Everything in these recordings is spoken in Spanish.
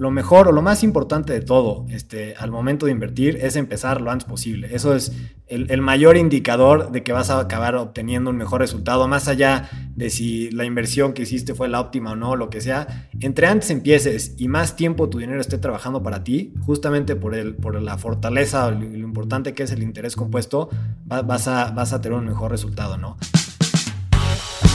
lo mejor o lo más importante de todo este, al momento de invertir es empezar lo antes posible. Eso es el, mayor indicador de que vas a acabar obteniendo un mejor resultado, más allá de si la inversión que hiciste fue la óptima o no, lo que sea. Entre antes empieces y más tiempo tu dinero esté trabajando para ti, justamente por, el, por la fortaleza o lo, importante que es el interés compuesto, vas, a, vas a tener un mejor resultado, ¿no?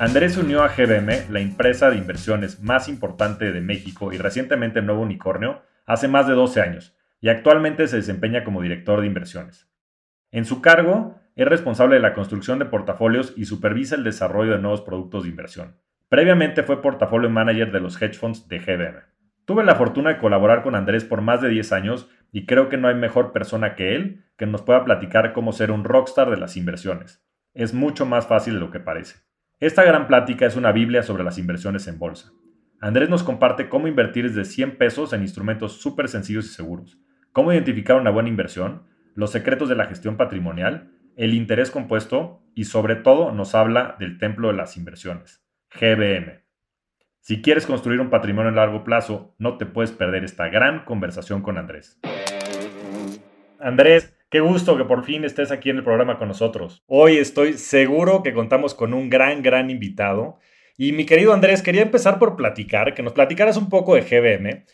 Andrés unió a GBM, la empresa de inversiones más importante de México y recientemente Nuevo Unicornio, hace más de 12 años y actualmente se desempeña como director de inversiones. En su cargo, es responsable de la construcción de portafolios y supervisa el desarrollo de nuevos productos de inversión. Previamente fue portafolio manager de los hedge funds de GBM. Tuve la fortuna de colaborar con Andrés por más de 10 años y creo que no hay mejor persona que él que nos pueda platicar cómo ser un rockstar de las inversiones. Es mucho más fácil de lo que parece. Esta gran plática es una Biblia sobre las inversiones en bolsa. Andrés nos comparte cómo invertir desde 100 pesos en instrumentos súper sencillos y seguros, cómo identificar una buena inversión, los secretos de la gestión patrimonial, el interés compuesto y sobre todo nos habla del templo de las inversiones, GBM. Si quieres construir un patrimonio a largo plazo, no te puedes perder esta gran conversación con Andrés. Andrés, Qué gusto que por fin estés aquí en el programa con nosotros. Hoy estoy seguro que contamos con un gran, gran invitado. Y mi querido Andrés, quería empezar por platicar, que nos platicaras un poco de GBM.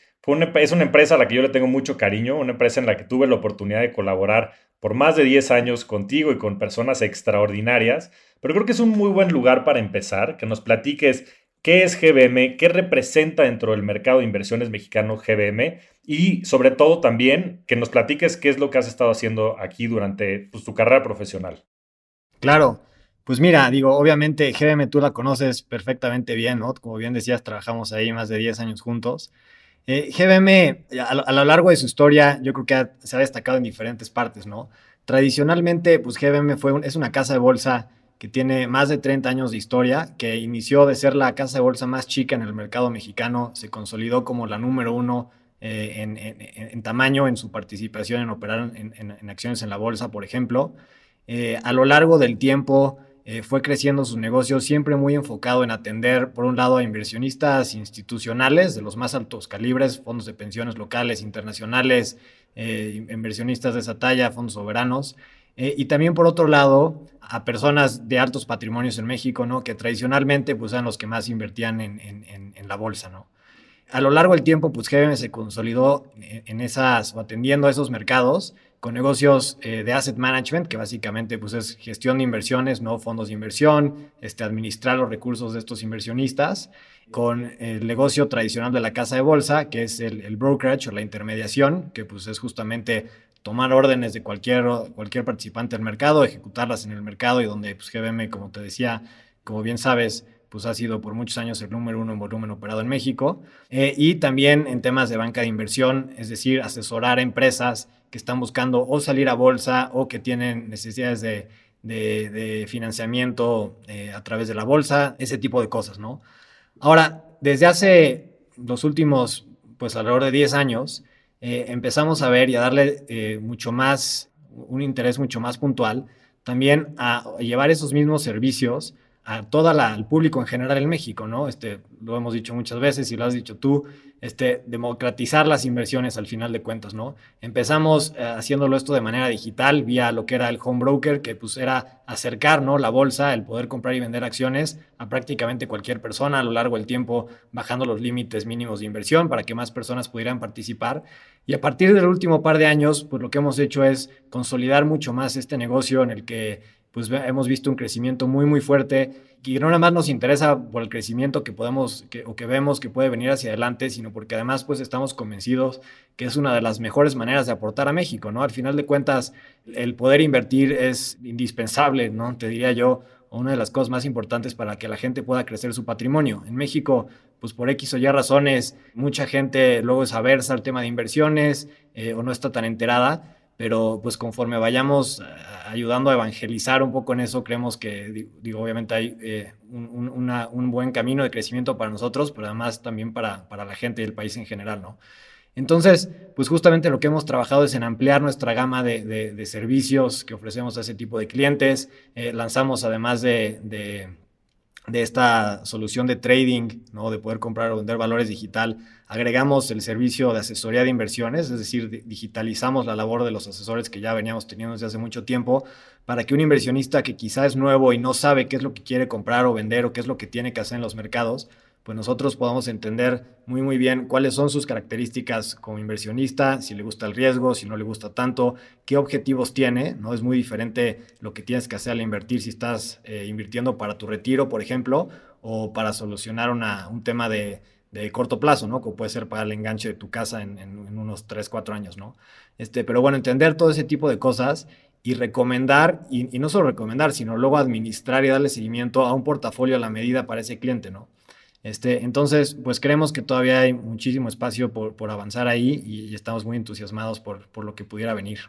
es una empresa a la que yo le tengo mucho cariño, una empresa en la que tuve la oportunidad de colaborar por más de 10 años contigo y con personas extraordinarias, pero creo que es un muy buen lugar para empezar, que nos platiques qué es GBM, qué representa dentro del mercado de inversiones mexicano GBM y sobre todo también que nos platiques qué es lo que has estado haciendo aquí durante pues, tu carrera profesional. Claro, pues mira, digo, obviamente GBM tú la conoces perfectamente bien, ¿no? Como bien decías, trabajamos ahí más de 10 años juntos. Eh, GBM, a, lo largo de su historia, yo creo que se ha destacado en diferentes partes, ¿no? Tradicionalmente, pues GBM fue es una casa de bolsa que tiene más de 30 años de historia, que inició de ser la casa de bolsa más chica en el mercado mexicano, se consolidó como la número uno eh, en, tamaño, en su participación en operar en, acciones en la bolsa, por ejemplo. Eh, a lo largo del tiempo eh, fue creciendo su negocio, siempre muy enfocado en atender, por un lado, a inversionistas institucionales de los más altos calibres, fondos de pensiones locales, internacionales, inversionistas de esa talla, fondos soberanos. Y también, por otro lado, a personas de altos patrimonios en México, ¿no? Que tradicionalmente pues eran los que más invertían en, en, la bolsa, ¿no? A lo largo del tiempo, pues GBM se consolidó en esas, o atendiendo a esos mercados con negocios eh, de asset management, que básicamente pues es gestión de inversiones, no fondos de inversión, este, administrar los recursos de estos inversionistas, con el negocio tradicional de la casa de bolsa, que es el, el brokerage o la intermediación, que pues es justamente tomar órdenes de cualquier, cualquier participante del mercado, ejecutarlas en el mercado y donde pues, GBM, como te decía, como bien sabes, pues ha sido por muchos años el número uno en volumen operado en México. Eh, y también en temas de banca de inversión, es decir, asesorar a empresas que están buscando o salir a bolsa o que tienen necesidades de, de, financiamiento eh, a través de la bolsa, ese tipo de cosas, ¿no? Ahora, desde hace los últimos, pues alrededor de 10 años, eh, empezamos a ver y a darle eh, mucho más, un interés mucho más puntual, también a llevar esos mismos servicios a todo el público en general en México, ¿no? Este, lo hemos dicho muchas veces y lo has dicho tú, este, democratizar las inversiones al final de cuentas, ¿no? Empezamos eh, haciéndolo esto de manera digital, vía lo que era el home broker, que pues era acercar, ¿no? La bolsa, el poder comprar y vender acciones a prácticamente cualquier persona a lo largo del tiempo, bajando los límites mínimos de inversión para que más personas pudieran participar. Y a partir del último par de años, pues lo que hemos hecho es consolidar mucho más este negocio en el que pues hemos visto un crecimiento muy, muy fuerte y no nada más nos interesa por el crecimiento que podemos o que vemos que puede venir hacia adelante, sino porque además pues estamos convencidos que es una de las mejores maneras de aportar a México, ¿no? Al final de cuentas, el poder invertir es indispensable, ¿no? Te diría yo, una de las cosas más importantes para que la gente pueda crecer su patrimonio. En México, pues por X o Y razones, mucha gente luego es aversa al tema de inversiones eh, o no está tan enterada, pero pues conforme vayamos eh, ayudando a evangelizar un poco en eso, creemos que, digo, obviamente hay eh, un, buen camino de crecimiento para nosotros, pero además también para, para la gente y el país en general, ¿no? Entonces, pues justamente lo que hemos trabajado es en ampliar nuestra gama de, servicios que ofrecemos a ese tipo de clientes. Eh, lanzamos además de, esta solución de trading, ¿no? de poder comprar o vender valores digital, agregamos el servicio de asesoría de inversiones, es decir, digitalizamos la labor de los asesores que ya veníamos teniendo desde hace mucho tiempo para que un inversionista que quizá es nuevo y no sabe qué es lo que quiere comprar o vender o qué es lo que tiene que hacer en los mercados, pues nosotros podamos entender muy muy bien cuáles son sus características como inversionista, si le gusta el riesgo, si no le gusta tanto, qué objetivos tiene, ¿no? Es muy diferente lo que tienes que hacer al invertir si estás eh, invirtiendo para tu retiro, por ejemplo, o para solucionar un tema de, corto plazo, ¿no? Como puede ser para el enganche de tu casa en, unos 3, 4 años, ¿no? Este, pero bueno, entender todo ese tipo de cosas y recomendar, y no solo recomendar, sino luego administrar y darle seguimiento a un portafolio a la medida para ese cliente, ¿no? Este, entonces, pues creemos que todavía hay muchísimo espacio por, avanzar ahí y, estamos muy entusiasmados por, lo que pudiera venir.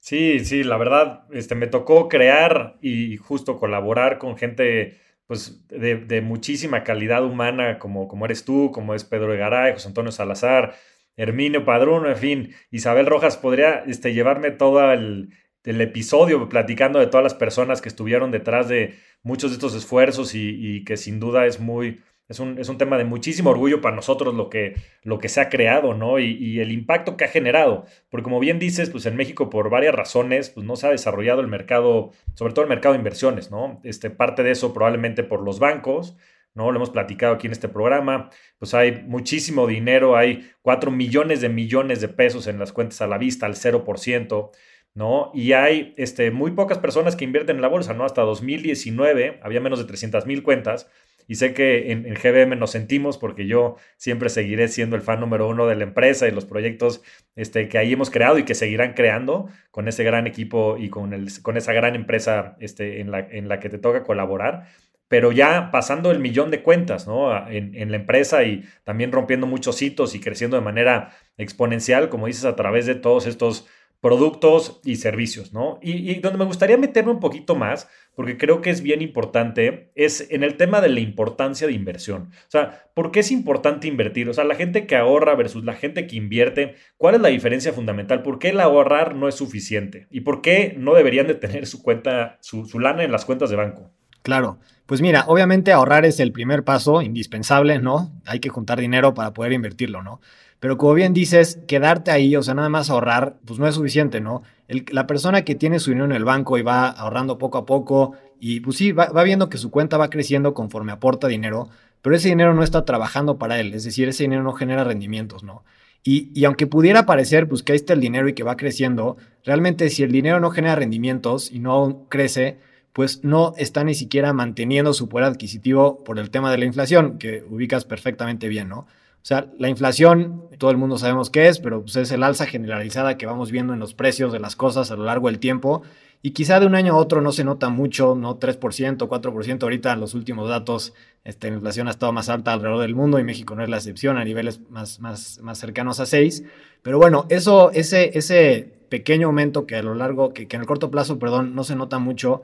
Sí, sí, la verdad, este, me tocó crear y justo colaborar con gente pues, de, muchísima calidad humana, como, como eres tú, como es Pedro Egaray, José Antonio Salazar, Herminio Padrón, en fin, Isabel Rojas, podría este, llevarme todo el, el, episodio platicando de todas las personas que estuvieron detrás de muchos de estos esfuerzos y que sin duda es muy es un, tema de muchísimo orgullo para nosotros lo que, lo que se ha creado, ¿no? Y, el impacto que ha generado. Porque como bien dices, pues en México por varias razones, pues no se ha desarrollado el mercado, sobre todo el mercado de inversiones, ¿no? Este, parte de eso probablemente por los bancos, ¿no? Lo hemos platicado aquí en este programa, pues hay muchísimo dinero, hay 4 millones de millones de pesos en las cuentas a la vista, al 0%. ¿no? Y hay este, muy pocas personas que invierten en la bolsa, ¿no? Hasta 2019 había menos de 300 mil cuentas y sé que en, GBM nos sentimos porque yo siempre seguiré siendo el fan número uno de la empresa y los proyectos este, que ahí hemos creado y que seguirán creando con ese gran equipo y con, el, con esa gran empresa este, en, la, en la que te toca colaborar pero ya pasando el millón de cuentas ¿no? en, en, la empresa y también rompiendo muchos hitos y creciendo de manera exponencial, como dices, a través de todos estos productos y servicios, ¿no? Y, donde me gustaría meterme un poquito más, porque creo que es bien importante, es en el tema de la importancia de inversión. O sea, ¿por qué es importante invertir? O sea, la gente que ahorra versus la gente que invierte, ¿cuál es la diferencia fundamental? ¿Por qué el ahorrar no es suficiente? ¿Y por qué no deberían de tener su cuenta, su, su lana en las cuentas de banco? Claro, pues mira, obviamente ahorrar es el primer paso indispensable, ¿no? Hay que juntar dinero para poder invertirlo, ¿no? Pero como bien dices, quedarte ahí, o sea, nada más ahorrar, pues no es suficiente, ¿no? la persona que tiene su dinero en el banco y va ahorrando poco a poco y pues sí, va, viendo que su cuenta va creciendo conforme aporta dinero, pero ese dinero no está trabajando para él, es decir, ese dinero no genera rendimientos, ¿no? Y, y, aunque pudiera parecer pues, que ahí está el dinero y que va creciendo, realmente si el dinero no genera rendimientos y no crece, pues no está ni siquiera manteniendo su poder adquisitivo por el tema de la inflación, que ubicas perfectamente bien, ¿no? O sea, la inflación, todo el mundo sabemos qué es, pero pues es el alza generalizada que vamos viendo en los precios de las cosas a lo largo del tiempo. Y quizá de un año a otro no se nota mucho, no 3%, 4%. Ahorita los últimos datos, este, la inflación ha estado más alta alrededor del mundo y México no es la excepción, a niveles más, más, más cercanos a 6. Pero bueno, eso, ese, ese pequeño aumento que a lo largo, que, que en el corto plazo, perdón, no se nota mucho,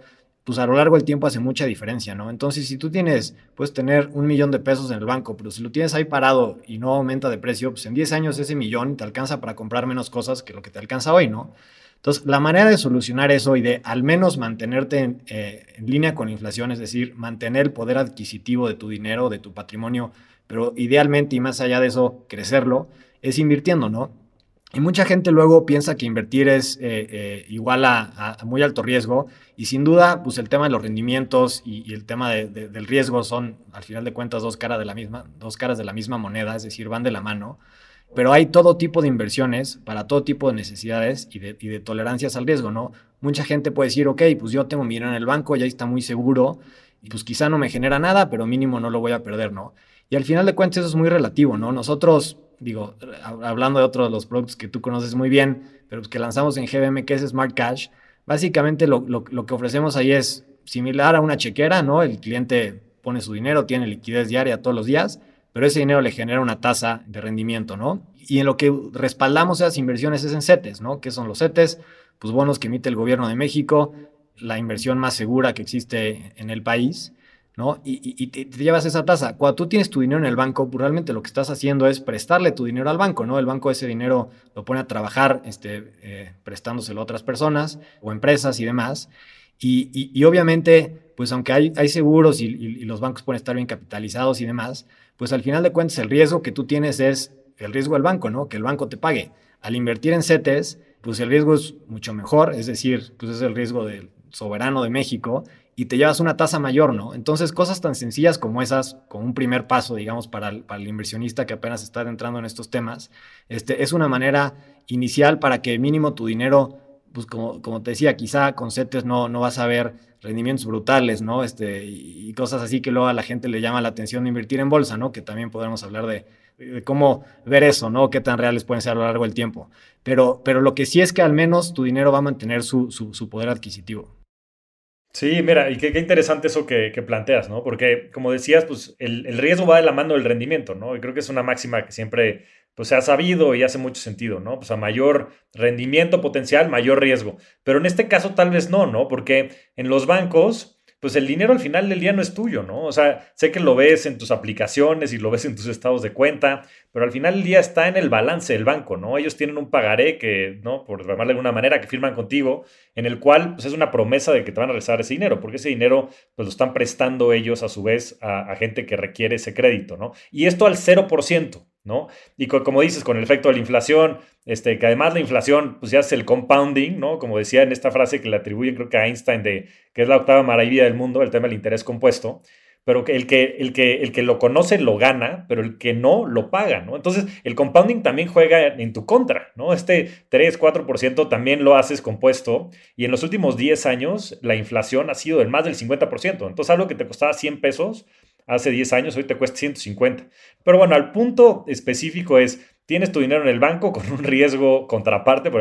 pues a lo largo del tiempo hace mucha diferencia, ¿no? Entonces, si tú tienes, puedes tener un millón de pesos en el banco, pero si lo tienes ahí parado y no aumenta de precio, pues en 10 años ese millón te alcanza para comprar menos cosas que lo que te alcanza hoy, ¿no? Entonces, la manera de solucionar eso y de al menos mantenerte en, eh, en línea con la inflación, es decir, mantener el poder adquisitivo de tu dinero, de tu patrimonio, pero idealmente y más allá de eso, crecerlo, es invirtiendo, ¿no? Y mucha gente luego piensa que invertir es eh, eh, igual a, muy alto riesgo y sin duda pues el tema de los rendimientos y, el tema del riesgo son al final de cuentas dos caras de la misma dos caras de la misma moneda, es decir, van de la mano. Pero hay todo tipo de inversiones para todo tipo de necesidades y de, tolerancias al riesgo, ¿no? Mucha gente puede decir, ok, pues yo tengo mi dinero en el banco, ya está muy seguro, y pues quizá no me genera nada, pero mínimo no lo voy a perder, ¿no? Y al final de cuentas eso es muy relativo, ¿no? Nosotros digo, hablando de otro de los productos que tú conoces muy bien, pero que lanzamos en GBM, que es Smart Cash, básicamente lo, que ofrecemos ahí es similar a una chequera, ¿no? El cliente pone su dinero, tiene liquidez diaria todos los días, pero ese dinero le genera una tasa de rendimiento, ¿no? Y en lo que respaldamos esas inversiones es en CETES, ¿no? ¿Qué son los CETES? Pues bonos que emite el gobierno de México, la inversión más segura que existe en el país, ¿no? Y, te, llevas esa tasa. Cuando tú tienes tu dinero en el banco, pues realmente lo que estás haciendo es prestarle tu dinero al banco, ¿no? El banco ese dinero lo pone a trabajar este, eh, prestándoselo a otras personas o empresas y demás. Y, obviamente, pues aunque hay, hay seguros y, y, los bancos pueden estar bien capitalizados y demás, pues al final de cuentas el riesgo que tú tienes es el riesgo del banco, ¿no? Que el banco te pague. Al invertir en CETES, pues el riesgo es mucho mejor, es decir, pues es el riesgo del soberano de México y te llevas una tasa mayor, ¿no? Entonces, cosas tan sencillas como esas, como un primer paso, digamos, para el, inversionista que apenas está entrando en estos temas, este, es una manera inicial para que mínimo tu dinero, pues como, como te decía, quizá con CETES no, no vas a ver rendimientos brutales, ¿no? Este, y, cosas así que luego a la gente le llama la atención de invertir en bolsa, ¿no? Que también podremos hablar de, cómo ver eso, ¿no? Qué tan reales pueden ser a lo largo del tiempo. Pero, pero lo que sí es que al menos tu dinero va a mantener su, su, poder adquisitivo. Sí, mira, y qué, interesante eso que, planteas, ¿no? Porque, como decías, pues el, riesgo va de la mano del rendimiento, ¿no? Y creo que es una máxima que siempre pues, se ha sabido y hace mucho sentido, ¿no? Pues a mayor rendimiento potencial, mayor riesgo. Pero en este caso tal vez no, ¿no? Porque en los bancos pues el dinero al final del día no es tuyo, ¿no? O sea, sé que lo ves en tus aplicaciones y lo ves en tus estados de cuenta, pero al final del día está en el balance del banco, ¿no? Ellos tienen un pagaré que, ¿no? Por llamarle de alguna manera, que firman contigo, en el cual, pues es una promesa de que te van a regresar ese dinero, porque ese dinero, pues lo están prestando ellos a su vez a, a gente que requiere ese crédito, ¿no? Y esto al 0%. ¿No? Y como dices, con el efecto de la inflación, este, que además la inflación, pues ya es el compounding, ¿no? Como decía en esta frase que le atribuyen, creo que a Einstein, de que es la octava maravilla del mundo, el tema del interés compuesto, pero que el que, el que, el que lo conoce lo gana, pero el que no lo paga, ¿no? Entonces, el compounding también juega en tu contra, ¿no? Este 3, 4% también lo haces compuesto y en los últimos 10 años la inflación ha sido del más del 50%. Entonces, algo que te costaba 100 pesos hace 10 años, hoy te cuesta 150. Pero bueno, al punto específico es, tienes tu dinero en el banco con un riesgo contraparte, por,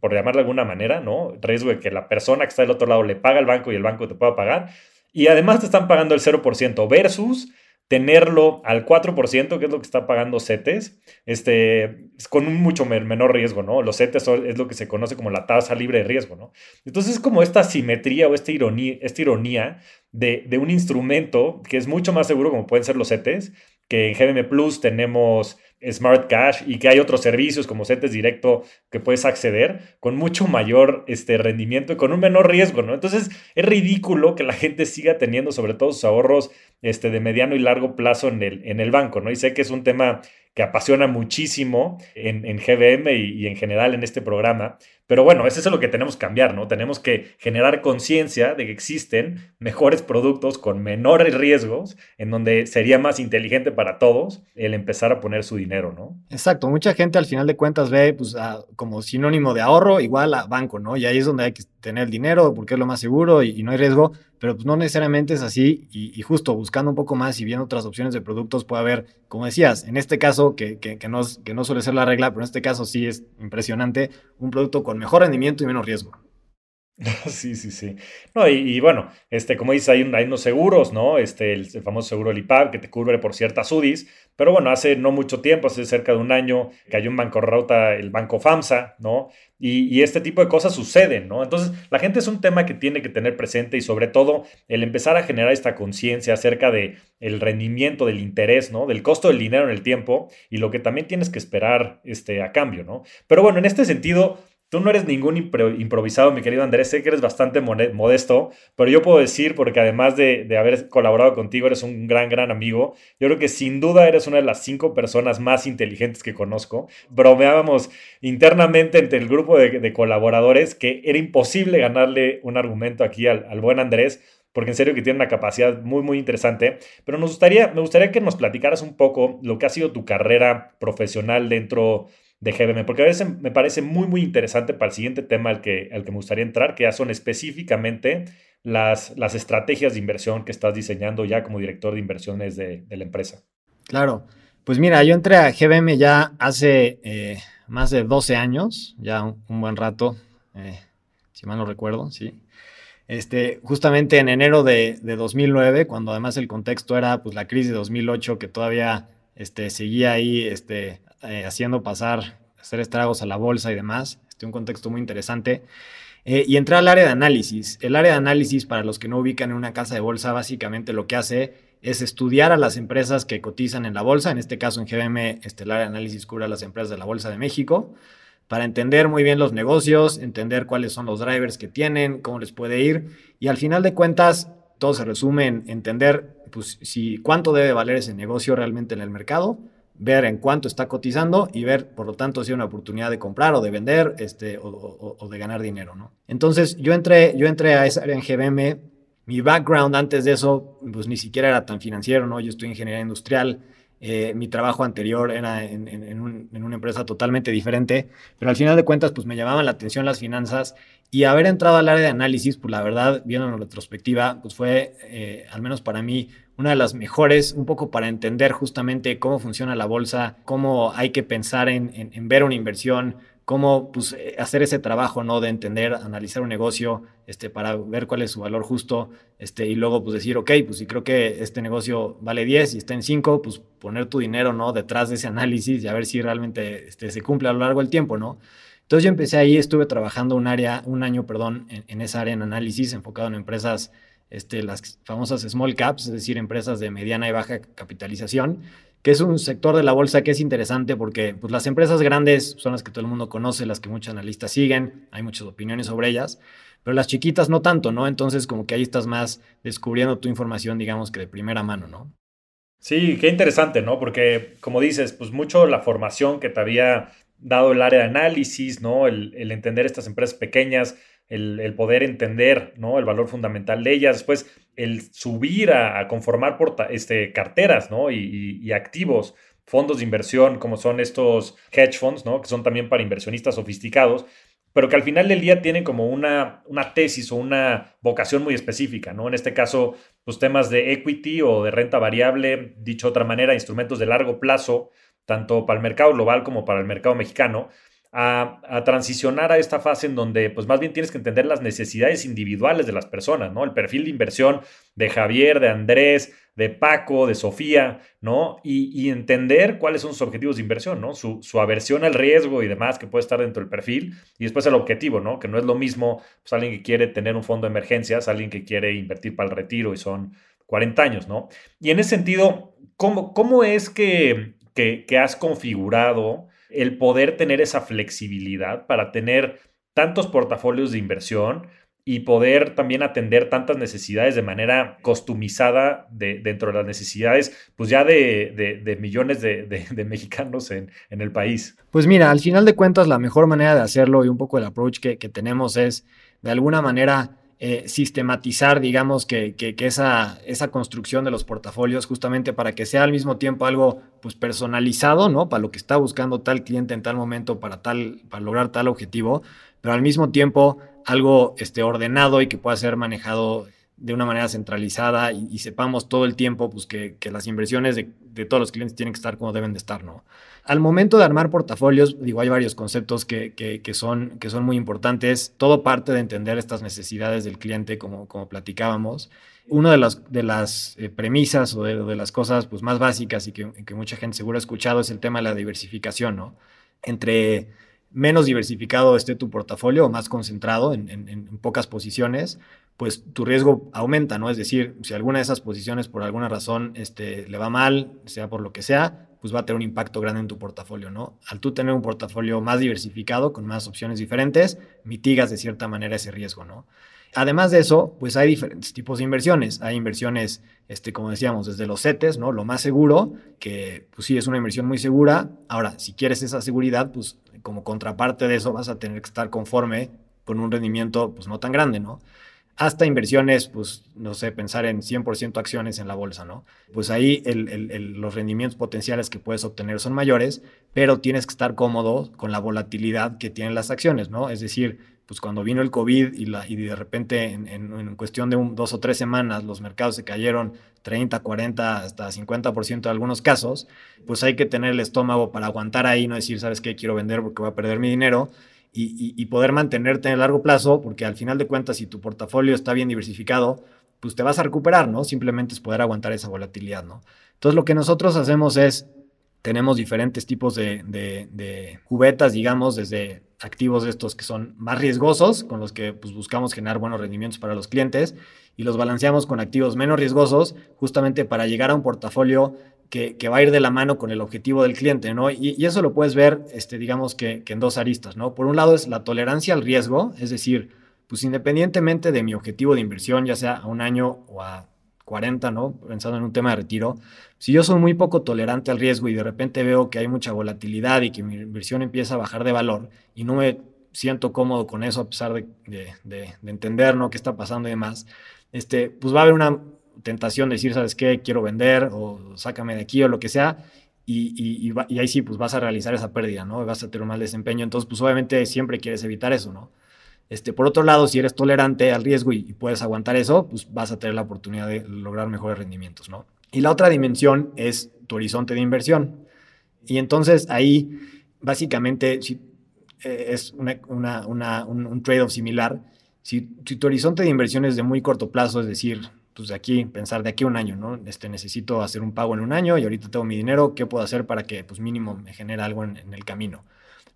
por llamarlo de alguna manera, ¿no? Riesgo de que la persona que está del otro lado le paga al banco y el banco te pueda pagar. Y además te están pagando el 0% versus tenerlo al 4%, que es lo que está pagando CETES, este, con un mucho menor riesgo, ¿no? Los CETES es lo que se conoce como la tasa libre de riesgo, ¿no? Entonces es como esta simetría o esta ironía, esta ironía de, de, un instrumento que es mucho más seguro, como pueden ser los CETES, que en GBM Plus tenemos Smart Cash y que hay otros servicios como CETES Directo que puedes acceder con mucho mayor este, rendimiento y con un menor riesgo, ¿no? Entonces es ridículo que la gente siga teniendo sobre todo sus ahorros este, de mediano y largo plazo en el, en el banco, ¿no? Y sé que es un tema que apasiona muchísimo en, en GBM y, y, en general en este programa. Pero bueno, eso es lo que tenemos que cambiar, ¿no? Tenemos que generar conciencia de que existen mejores productos con menores riesgos, en donde sería más inteligente para todos el empezar a poner su dinero, ¿no? Exacto, mucha gente al final de cuentas ve pues, como sinónimo de ahorro igual a banco, ¿no? Y ahí es donde hay que tener el dinero porque es lo más seguro y, no hay riesgo, pero pues no necesariamente es así y, justo buscando un poco más y viendo otras opciones de productos puede haber, como decías, en este caso, que, que, que, no, que no suele ser la regla, pero en este caso sí es impresionante, un producto con mejor rendimiento y menos riesgo. Sí, sí, sí. No, y, bueno, este, como dices, hay, hay, unos seguros, ¿no? Este, el, famoso seguro LIPAB que te cubre por ciertas UDIs, pero bueno, hace no mucho tiempo, hace cerca de un año, cayó en bancarrota el banco FAMSA, ¿no? Y, este tipo de cosas suceden, ¿no? Entonces, la gente es un tema que tiene que tener presente y sobre todo el empezar a generar esta conciencia acerca de el rendimiento, del interés, ¿no? Del costo del dinero en el tiempo y lo que también tienes que esperar este, a cambio, ¿no? Pero bueno, en este sentido Tú no eres ningún improvisado, mi querido Andrés. Sé que eres bastante modesto, pero yo puedo decir, porque además de, haber colaborado contigo, eres un gran, gran amigo. Yo creo que sin duda eres una de las cinco personas más inteligentes que conozco. Bromeábamos internamente entre el grupo de, colaboradores que era imposible ganarle un argumento aquí al, al buen Andrés porque en serio que tiene una capacidad muy, muy interesante. Pero nos gustaría, me gustaría que nos platicaras un poco lo que ha sido tu carrera profesional dentro de GBM, porque a veces me parece muy, muy interesante para el siguiente tema al que, al que me gustaría entrar, que ya son específicamente las, las estrategias de inversión que estás diseñando ya como director de inversiones de, la empresa. Claro, pues mira, yo entré a GBM ya hace eh, más de 12 años, ya un, buen rato, eh, si mal no recuerdo, sí. Este, justamente en enero de, 2009, cuando además el contexto era pues, la crisis de 2008, que todavía este, seguía ahí este, eh, haciendo pasar, hacer estragos a la bolsa y demás, este, un contexto muy interesante. Eh, y entré al área de análisis. El área de análisis, para los que no ubican en una casa de bolsa, básicamente lo que hace es estudiar a las empresas que cotizan en la bolsa. En este caso, en GBM, este, el área de análisis cubre a las empresas de la Bolsa de México para entender muy bien los negocios, entender cuáles son los drivers que tienen, cómo les puede ir. Y al final de cuentas, todo se resume en entender pues, si, cuánto debe valer ese negocio realmente en el mercado, ver en cuánto está cotizando y ver, por lo tanto, si hay una oportunidad de comprar o de vender este, o, de ganar dinero. ¿no? Entonces, yo entré, yo entré a esa área en GBM. Mi background antes de eso, pues ni siquiera era tan financiero, ¿no? Yo estoy en ingeniería industrial. Eh, mi trabajo anterior era en, en, una empresa totalmente diferente, pero al final de cuentas, pues me llamaban la atención las finanzas y haber entrado al área de análisis, pues la verdad, viendo en retrospectiva, pues fue, eh, al menos para mí, una de las mejores, un poco para entender justamente cómo funciona la bolsa, cómo hay que pensar en, en ver una inversión, cómo pues, eh, hacer ese trabajo, ¿no? De entender, analizar un negocio, este, para ver cuál es su valor justo, este, y luego pues decir, ok, pues si creo que este negocio vale 10 y está en 5, pues poner tu dinero, ¿no? Detrás de ese análisis y a ver si realmente este, se cumple a lo largo del tiempo, ¿no? Entonces yo empecé ahí, estuve trabajando un área, un año, perdón, en, en esa área en análisis, enfocado en empresas este, las famosas small caps, es decir, empresas de mediana y baja capitalización, que es un sector de la bolsa que es interesante porque pues, las empresas grandes son las que todo el mundo conoce, las que muchos analistas siguen, hay muchas opiniones sobre ellas, pero las chiquitas no tanto, ¿no? Entonces como que ahí estás más descubriendo tu información, digamos que de primera mano, ¿no? Sí, qué interesante, ¿no? Porque como dices, pues mucho la formación que te había dado el área de análisis, ¿no? El, entender estas empresas pequeñas, el, poder entender, ¿no? El valor fundamental de ellas. Después, el subir a, conformar este, carteras, ¿no? Y, activos, fondos de inversión, como son estos hedge funds, ¿no? Que son también para inversionistas sofisticados, pero que al final del día tienen como una, tesis o una vocación muy específica, ¿no? En este caso, pues temas de equity o de renta variable, dicho de otra manera, instrumentos de largo plazo, tanto para el mercado global como para el mercado mexicano, a, transicionar a esta fase en donde pues más bien tienes que entender las necesidades individuales de las personas, ¿no? El perfil de inversión de Javier, de Andrés, de Paco, de Sofía, ¿no? Y, entender cuáles son sus objetivos de inversión, ¿no? Su, aversión al riesgo y demás que puede estar dentro del perfil y después el objetivo, ¿no? Que no es lo mismo pues, alguien que quiere tener un fondo de emergencias, alguien que quiere invertir para el retiro y son 40 años, ¿no? Y en ese sentido, ¿cómo, cómo es que, que, que has configurado el poder tener esa flexibilidad para tener tantos portafolios de inversión y poder también atender tantas necesidades de manera customizada de, dentro de las necesidades, pues ya de, millones de, mexicanos en, el país. Pues mira, al final de cuentas la mejor manera de hacerlo y un poco el approach que, que tenemos es de alguna manera eh, sistematizar, digamos, que, esa, esa, construcción de los portafolios justamente para que sea al mismo tiempo algo pues, personalizado, ¿no? Para lo que está buscando tal cliente en tal momento, para, tal, para lograr tal objetivo, pero al mismo tiempo algo este, ordenado y que pueda ser manejado de una manera centralizada y, sepamos todo el tiempo pues, que, las inversiones de, de, todos los clientes tienen que estar como deben de estar, ¿no? Al momento de armar portafolios, digo, hay varios conceptos que, que, son, que son muy importantes. Todo parte de entender estas necesidades del cliente, como, como platicábamos. Una de las, de las eh, premisas o de, las cosas pues, más básicas y que, que mucha gente seguro ha escuchado es el tema de la diversificación, ¿no? Entre menos diversificado esté tu portafolio o más concentrado en, en, pocas posiciones, pues tu riesgo aumenta, ¿no? Es decir, si alguna de esas posiciones por alguna razón este, le va mal, sea por lo que sea, pues va a tener un impacto grande en tu portafolio, ¿no? Al tú tener un portafolio más diversificado, con más opciones diferentes, mitigas de cierta manera ese riesgo, ¿no? Además de eso, pues hay diferentes tipos de inversiones. Hay inversiones, este, como decíamos, desde los CETES, ¿no? Lo más seguro, que pues sí es una inversión muy segura. Ahora, si quieres esa seguridad, pues como contraparte de eso vas a tener que estar conforme con un rendimiento pues no tan grande, ¿no? Hasta inversiones, pues, no sé, pensar en 100% acciones en la bolsa, ¿no? Pues ahí los rendimientos potenciales que puedes obtener son mayores, pero tienes que estar cómodo con la volatilidad que tienen las acciones, ¿no? Es decir, pues cuando vino el COVID y, de repente en, cuestión de dos o tres semanas los mercados se cayeron 30, 40, hasta 50% en algunos casos, pues hay que tener el estómago para aguantar ahí, no decir, ¿sabes qué? Quiero vender porque voy a perder mi dinero y, poder mantenerte en el largo plazo, porque al final de cuentas, si tu portafolio está bien diversificado, pues te vas a recuperar, ¿no? Simplemente es poder aguantar esa volatilidad, ¿no? Entonces, lo que nosotros hacemos es, tenemos diferentes tipos de, de, cubetas, digamos, desde activos estos que son más riesgosos, con los que pues, buscamos generar buenos rendimientos para los clientes, y los balanceamos con activos menos riesgosos, justamente para llegar a un portafolio que, va a ir de la mano con el objetivo del cliente, ¿no? Y, eso lo puedes ver, este, digamos que, en dos aristas, ¿no? Por un lado es la tolerancia al riesgo, es decir, pues independientemente de mi objetivo de inversión, ya sea a un año o a 40, ¿no? Pensando en un tema de retiro, si yo soy muy poco tolerante al riesgo y de repente veo que hay mucha volatilidad y que mi inversión empieza a bajar de valor y no me siento cómodo con eso a pesar de, de entender, ¿no? ¿Qué está pasando y demás? Este, pues va a haber una tentación de decir, ¿sabes qué? Quiero vender o sácame de aquí o lo que sea. Y, y, ahí sí, pues vas a realizar esa pérdida, ¿no? Vas a tener un mal desempeño. Entonces, pues obviamente siempre quieres evitar eso, ¿no? Este, por otro lado, si eres tolerante al riesgo y, puedes aguantar eso, pues vas a tener la oportunidad de lograr mejores rendimientos, ¿no? Y la otra dimensión es tu horizonte de inversión. Y entonces ahí, básicamente, si, eh, es una, una, un, un trade-off similar. Si, si tu horizonte de inversión es de muy corto plazo, es decir, pues de aquí, pensar de aquí a un año, ¿no? Este, necesito hacer un pago en un año y ahorita tengo mi dinero, ¿qué puedo hacer para que, pues mínimo, me genere algo en, el camino?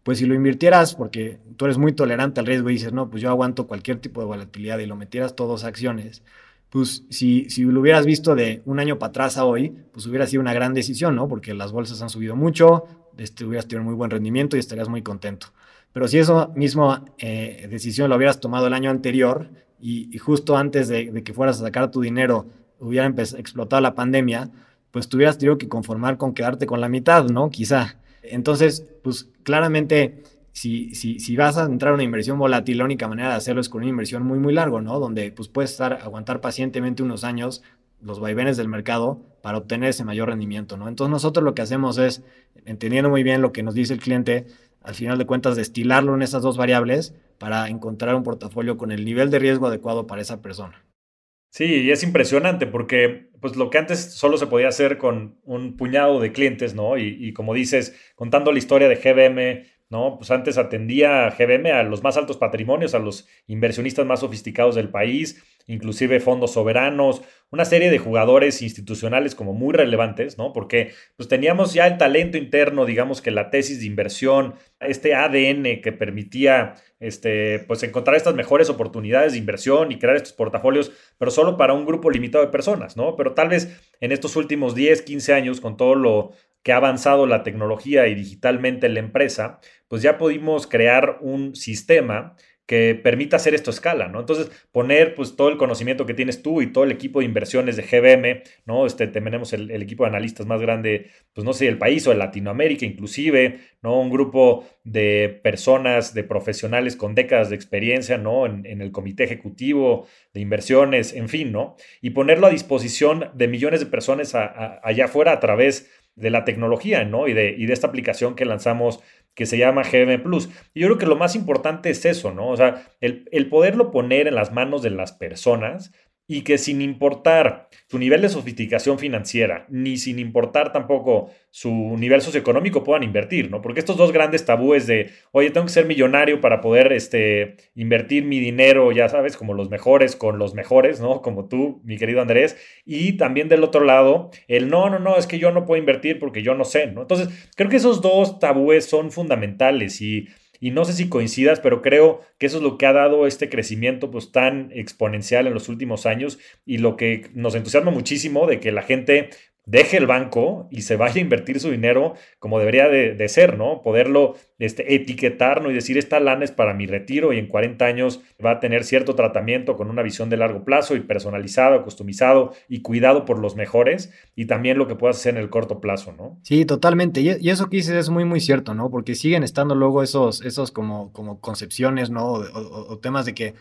Pues si lo invirtieras, porque tú eres muy tolerante al riesgo y dices, no, pues yo aguanto cualquier tipo de volatilidad y lo metieras todos a acciones, pues si, si lo hubieras visto de un año para atrás a hoy, pues hubiera sido una gran decisión, ¿no? Porque las bolsas han subido mucho, este, hubieras tenido muy buen rendimiento y estarías muy contento. Pero si eso mismo eh, decisión lo hubieras tomado el año anterior, y, justo antes de, que fueras a sacar tu dinero hubiera explotado la pandemia, pues tuvieras tenido que conformar con quedarte con la mitad, ¿no? Quizá. Entonces, pues claramente, si, si, si vas a entrar a una inversión volátil, la única manera de hacerlo es con una inversión muy, muy largo, ¿no? Donde pues puedes estar, aguantar pacientemente unos años los vaivenes del mercado para obtener ese mayor rendimiento, ¿no? Entonces nosotros lo que hacemos es, entendiendo muy bien lo que nos dice el cliente, al final de cuentas destilarlo en esas dos variables para encontrar un portafolio con el nivel de riesgo adecuado para esa persona. Sí, y es impresionante porque pues lo que antes solo se podía hacer con un puñado de clientes, ¿no? Y, y como dices, contando la historia de GBM, ¿no? Pues antes atendía GBM a los más altos patrimonios, a los inversionistas más sofisticados del país, inclusive fondos soberanos, una serie de jugadores institucionales como muy relevantes, ¿no? Porque pues teníamos ya el talento interno, digamos que la tesis de inversión, este ADN que permitía este, pues encontrar estas mejores oportunidades de inversión y crear estos portafolios, pero solo para un grupo limitado de personas, ¿no? Pero tal vez en estos últimos 10, 15 años, con todo lo que ha avanzado la tecnología y digitalmente la empresa, pues ya pudimos crear un sistema que permita hacer esto a escala, ¿no? Entonces, poner pues todo el conocimiento que tienes tú y todo el equipo de inversiones de GBM, ¿no? Este, tenemos el, equipo de analistas más grande, pues no sé, del país o de Latinoamérica inclusive, ¿no? Un grupo de personas, de profesionales con décadas de experiencia, ¿no? En, el comité ejecutivo de inversiones, en fin, ¿no? Y ponerlo a disposición de millones de personas allá afuera a través de la tecnología, ¿no? Y de esta aplicación que lanzamos que se llama GM Plus. Y yo creo que lo más importante es eso, ¿no? O sea, el, el poderlo poner en las manos de las personas y que sin importar su nivel de sofisticación financiera, ni sin importar tampoco su nivel socioeconómico, puedan invertir, ¿no? Porque estos dos grandes tabúes de, oye, tengo que ser millonario para poder este, invertir mi dinero, ya sabes, como los mejores con los mejores, ¿no? Como tú, mi querido Andrés. Y también del otro lado, el no, no, no, es que yo no puedo invertir porque yo no sé, ¿no? Entonces, creo que esos dos tabúes son fundamentales y y no sé si coincidas, pero creo que eso es lo que ha dado este crecimiento pues tan exponencial en los últimos años y lo que nos entusiasma muchísimo de que la gente deje el banco y se vaya a invertir su dinero como debería de, ser, ¿no? Poderlo este, etiquetar ¿no? y decir, esta lana es para mi retiro y en 40 años va a tener cierto tratamiento con una visión de largo plazo y personalizado, customizado y cuidado por los mejores y también lo que puedas hacer en el corto plazo, ¿no? Sí, totalmente. Y, eso que dices es muy, muy cierto, ¿no? Porque siguen estando luego esos, esos como, como concepciones, ¿no? o temas de que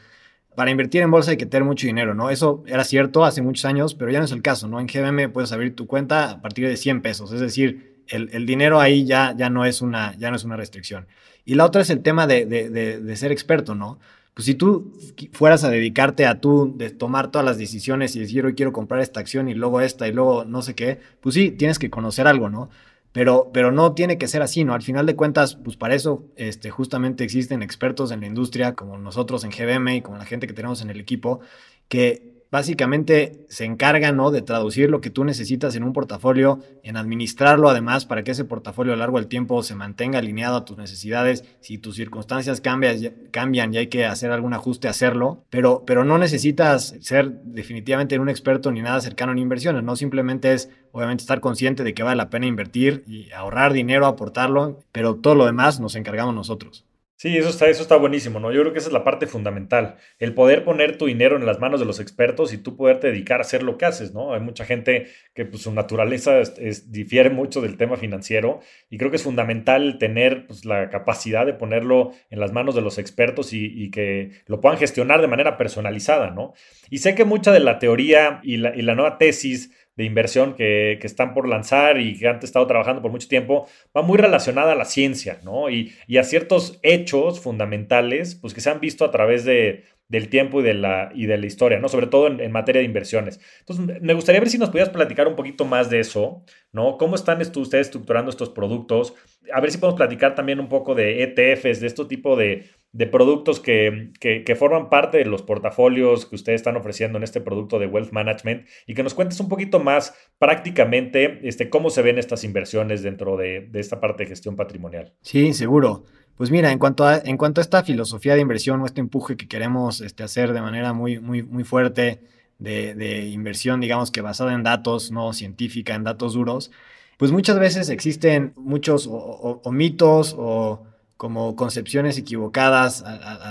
para invertir en bolsa hay que tener mucho dinero, ¿no? Eso era cierto hace muchos años, pero ya no es el caso, ¿no? En GBM puedes abrir tu cuenta a partir de 100 pesos, es decir, el, dinero ahí ya, ya, no es una, ya no es una restricción. Y la otra es el tema de, de, ser experto, ¿no? Pues si tú fueras a dedicarte a tú, de tomar todas las decisiones y decir, hoy quiero comprar esta acción y luego esta y luego no sé qué, pues sí, tienes que conocer algo, ¿no? Pero, pero no tiene que ser así, ¿no? Al final de cuentas, pues para eso este, justamente existen expertos en la industria como nosotros en GBM y como la gente que tenemos en el equipo, que básicamente se encarga ¿no? de traducir lo que tú necesitas en un portafolio, en administrarlo además para que ese portafolio a lo largo del tiempo se mantenga alineado a tus necesidades. Si tus circunstancias cambian, cambian y hay que hacer algún ajuste, hacerlo, pero, pero no necesitas ser definitivamente un experto ni nada cercano en inversiones, no simplemente es obviamente estar consciente de que vale la pena invertir y ahorrar dinero, aportarlo, pero todo lo demás nos encargamos nosotros. Sí, eso está, eso está buenísimo, ¿no? Yo creo que esa es la parte fundamental, el poder poner tu dinero en las manos de los expertos y tú poderte dedicar a hacer lo que haces, ¿no? Hay mucha gente que pues, su naturaleza es, difiere mucho del tema financiero y creo que es fundamental tener pues, la capacidad de ponerlo en las manos de los expertos y, que lo puedan gestionar de manera personalizada, ¿no? Y sé que mucha de la teoría y la, y la nueva tesis de inversión que, están por lanzar y que han estado trabajando por mucho tiempo, va muy relacionada a la ciencia, ¿no? Y, a ciertos hechos fundamentales, pues que se han visto a través de, del tiempo y de la, y de la historia, ¿no? Sobre todo en, materia de inversiones. Entonces, me gustaría ver si nos pudieras platicar un poquito más de eso, ¿no? ¿Cómo están ustedes estructurando estos productos? A ver si podemos platicar también un poco de ETFs, de este tipo de, de productos que, que, forman parte de los portafolios que ustedes están ofreciendo en este producto de Wealth Management y que nos cuentes un poquito más prácticamente este, cómo se ven estas inversiones dentro de, de esta parte de gestión patrimonial. Sí, seguro. Pues mira, en cuanto a, en cuanto a esta filosofía de inversión o este empuje que queremos este, hacer de manera muy, muy, muy fuerte de, de, inversión, digamos que basada en datos, no científica, en datos duros, pues muchas veces existen muchos o mitos o como concepciones equivocadas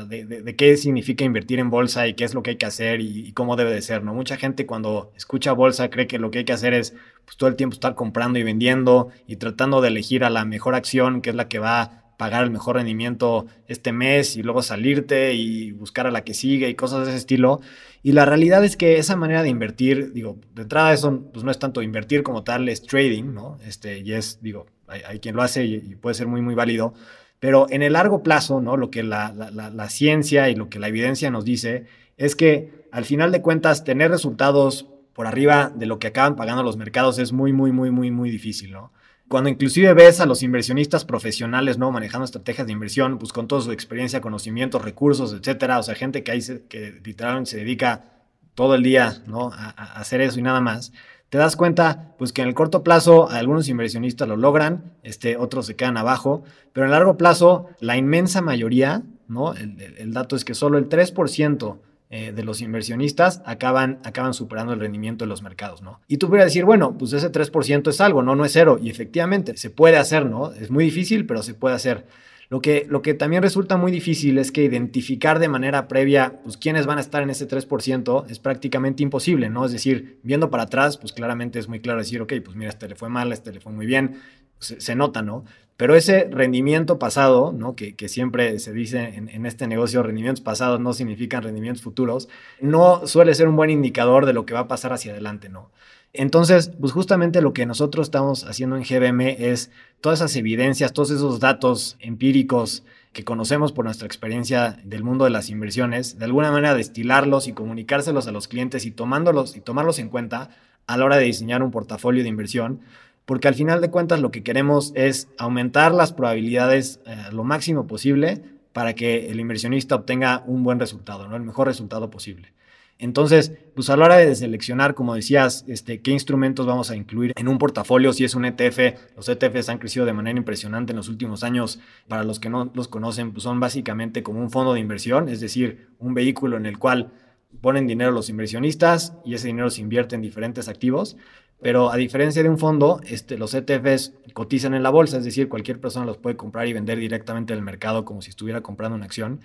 de, qué significa invertir en bolsa y qué es lo que hay que hacer y, cómo debe de ser, ¿no? Mucha gente cuando escucha bolsa cree que lo que hay que hacer es pues, todo el tiempo estar comprando y vendiendo y tratando de elegir a la mejor acción, que es la que va a pagar el mejor rendimiento este mes y luego salirte y buscar a la que sigue y cosas de ese estilo. Y la realidad es que esa manera de invertir, digo, de entrada eso pues no es tanto invertir como tal, es trading, ¿no? Este, y es, digo, hay, quien lo hace y, y puede ser muy, muy válido pero en el largo plazo, ¿no? Lo que la, ciencia y lo que la evidencia nos dice es que al final de cuentas tener resultados por arriba de lo que acaban pagando los mercados es muy, muy, muy, muy, muy difícil, ¿no? Cuando inclusive ves a los inversionistas profesionales, ¿no? Manejando estrategias de inversión, pues con toda su experiencia, conocimientos, recursos, etcétera, o sea, gente que, hay, que literalmente se dedica todo el día, ¿no? a hacer eso y nada más te das cuenta pues que en el corto plazo algunos inversionistas lo logran, este, otros se quedan abajo, pero en el largo plazo la inmensa mayoría, ¿no? El, dato es que solo el 3% eh, de los inversionistas acaban, acaban superando el rendimiento de los mercados, ¿no? Y tú pudieras decir, bueno, pues ese 3% es algo, ¿no? No es cero. Y efectivamente, se puede hacer, ¿no? Es muy difícil, pero se puede hacer. Lo que, lo que también resulta muy difícil es que identificar de manera previa pues, quiénes van a estar en ese 3% es prácticamente imposible, ¿no? Es decir, viendo para atrás, pues claramente es muy claro decir, ok, pues mira, este le fue mal, este le fue muy bien, se, nota, ¿no? Pero ese rendimiento pasado, ¿no? Que, que siempre se dice en, en, este negocio, rendimientos pasados no significan rendimientos futuros, no suele ser un buen indicador de lo que va a pasar hacia adelante, ¿no? Entonces, pues justamente lo que nosotros estamos haciendo en GBM es todas esas evidencias, todos esos datos empíricos que conocemos por nuestra experiencia del mundo de las inversiones, de alguna manera destilarlos y comunicárselos a los clientes y tomándolos y tomarlos en cuenta a la hora de diseñar un portafolio de inversión, porque al final de cuentas lo que queremos es aumentar las probabilidades eh, lo máximo posible para que el inversionista obtenga un buen resultado, ¿no? el mejor resultado posible. Entonces, pues a la hora de seleccionar, como decías, este, qué instrumentos vamos a incluir en un portafolio, si es un ETF, los ETFs han crecido de manera impresionante en los últimos años. Para los que no los conocen, pues son básicamente como un fondo de inversión, es decir, un vehículo en el cual ponen dinero los inversionistas y ese dinero se invierte en diferentes activos. Pero a diferencia de un fondo, este, los ETFs cotizan en la bolsa, es decir, cualquier persona los puede comprar y vender directamente en el mercado como si estuviera comprando una acción.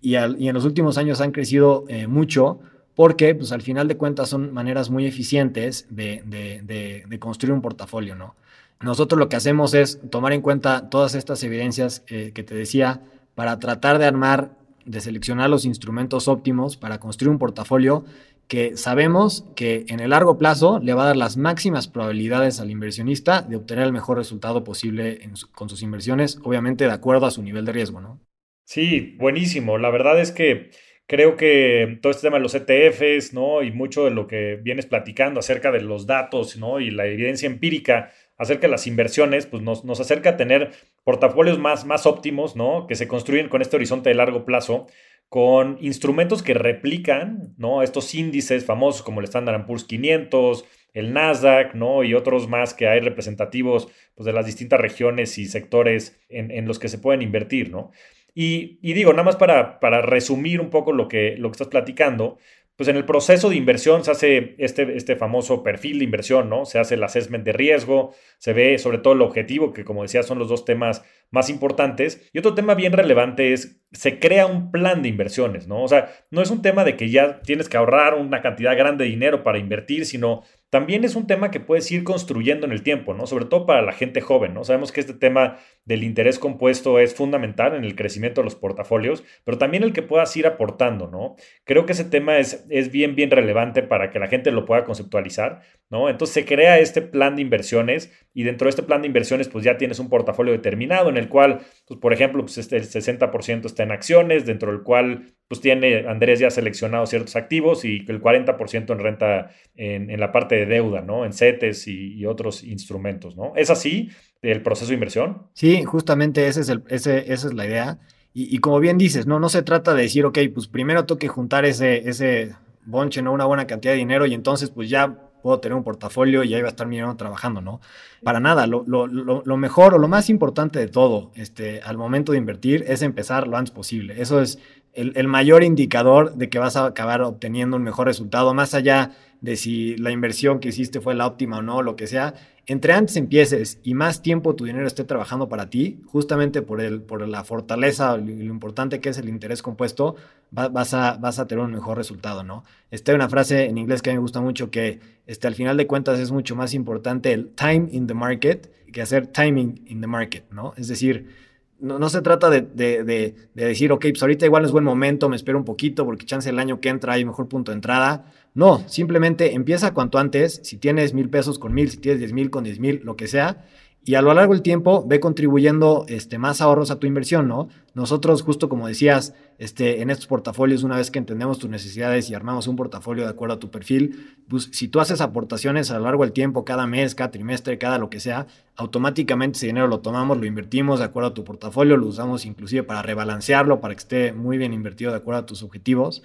Y, en los últimos años han crecido eh, mucho porque pues al final de cuentas son maneras muy eficientes de, construir un portafolio, ¿no? Nosotros lo que hacemos es tomar en cuenta todas estas evidencias eh, que te decía para tratar de armar, de seleccionar los instrumentos óptimos para construir un portafolio que sabemos que en el largo plazo le va a dar las máximas probabilidades al inversionista de obtener el mejor resultado posible con sus inversiones, obviamente de acuerdo a su nivel de riesgo, ¿no? Sí, buenísimo. La verdad es que Creo que todo este tema de los ETFs, ¿no? Y mucho de lo que vienes platicando acerca de los datos, ¿no? Y la evidencia empírica acerca de las inversiones, pues nos, nos acerca a tener portafolios más, más óptimos, ¿no? Que se construyen con este horizonte de largo plazo, con instrumentos que replican, ¿no? Estos índices famosos como el Standard Poor's 500, el Nasdaq, ¿no? Y otros más que hay representativos pues, de las distintas regiones y sectores en, en los que se pueden invertir, ¿no? Y, digo, nada más para, para, resumir un poco lo que, lo que estás platicando, pues en el proceso de inversión se hace este, este famoso perfil de inversión, ¿no? Se hace el assessment de riesgo, se ve sobre todo el objetivo, que como decía son los dos temas más importantes. Y otro tema bien relevante es, se crea un plan de inversiones, ¿no? O sea, no es un tema de que ya tienes que ahorrar una cantidad grande de dinero para invertir, sino también es un tema que puedes ir construyendo en el tiempo, ¿no? Sobre todo para la gente joven, ¿no? Sabemos que este tema del interés compuesto es fundamental en el crecimiento de los portafolios, pero también el que puedas ir aportando, ¿no? Creo que ese tema es, es bien, bien relevante para que la gente lo pueda conceptualizar, ¿no? Entonces se crea este plan de inversiones y dentro de este plan de inversiones pues ya tienes un portafolio determinado en el cual, pues por ejemplo, pues este, el 60% está en acciones, dentro del cual pues tiene Andrés ya seleccionado ciertos activos y el 40% en renta en, la parte de deuda, ¿no? En CETES y, otros instrumentos, ¿no? ¿Es así el proceso de inversión? Sí, justamente ese es el, ese, esa es la idea. Y, como bien dices, no, no se trata de decir, ok, pues primero tengo que juntar ese, ese bonche, ¿no? Una buena cantidad de dinero y entonces pues ya puedo tener un portafolio y ahí va a estar mi dinero trabajando, ¿no? Para nada, lo, lo, lo, mejor o lo más importante de todo este, al momento de invertir es empezar lo antes posible. Eso es el, mayor indicador de que vas a acabar obteniendo un mejor resultado, más allá de si la inversión que hiciste fue la óptima o no, lo que sea, entre antes empieces y más tiempo tu dinero esté trabajando para ti, justamente por, el, por la fortaleza y lo importante que es el interés compuesto, vas, a, vas a tener un mejor resultado, ¿no? Está una frase en inglés que a mí me gusta mucho que este, al final de cuentas es mucho más importante el time in the market que hacer timing in the market, ¿no? Es decir, no, se trata de, decir, ok, pues ahorita igual es buen momento, me espero un poquito porque chance el año que entra hay mejor punto de entrada. No, simplemente empieza cuanto antes, si tienes mil pesos con mil, si tienes diez mil con diez mil, lo que sea, y a lo largo del tiempo ve contribuyendo este, más ahorros a tu inversión, ¿no? Nosotros, justo como decías, este, en estos portafolios, una vez que entendemos tus necesidades y armamos un portafolio de acuerdo a tu perfil, pues si tú haces aportaciones a lo largo del tiempo, cada mes, cada trimestre, cada lo que sea, automáticamente ese dinero lo tomamos, lo invertimos de acuerdo a tu portafolio, lo usamos inclusive para rebalancearlo, para que esté muy bien invertido de acuerdo a tus objetivos.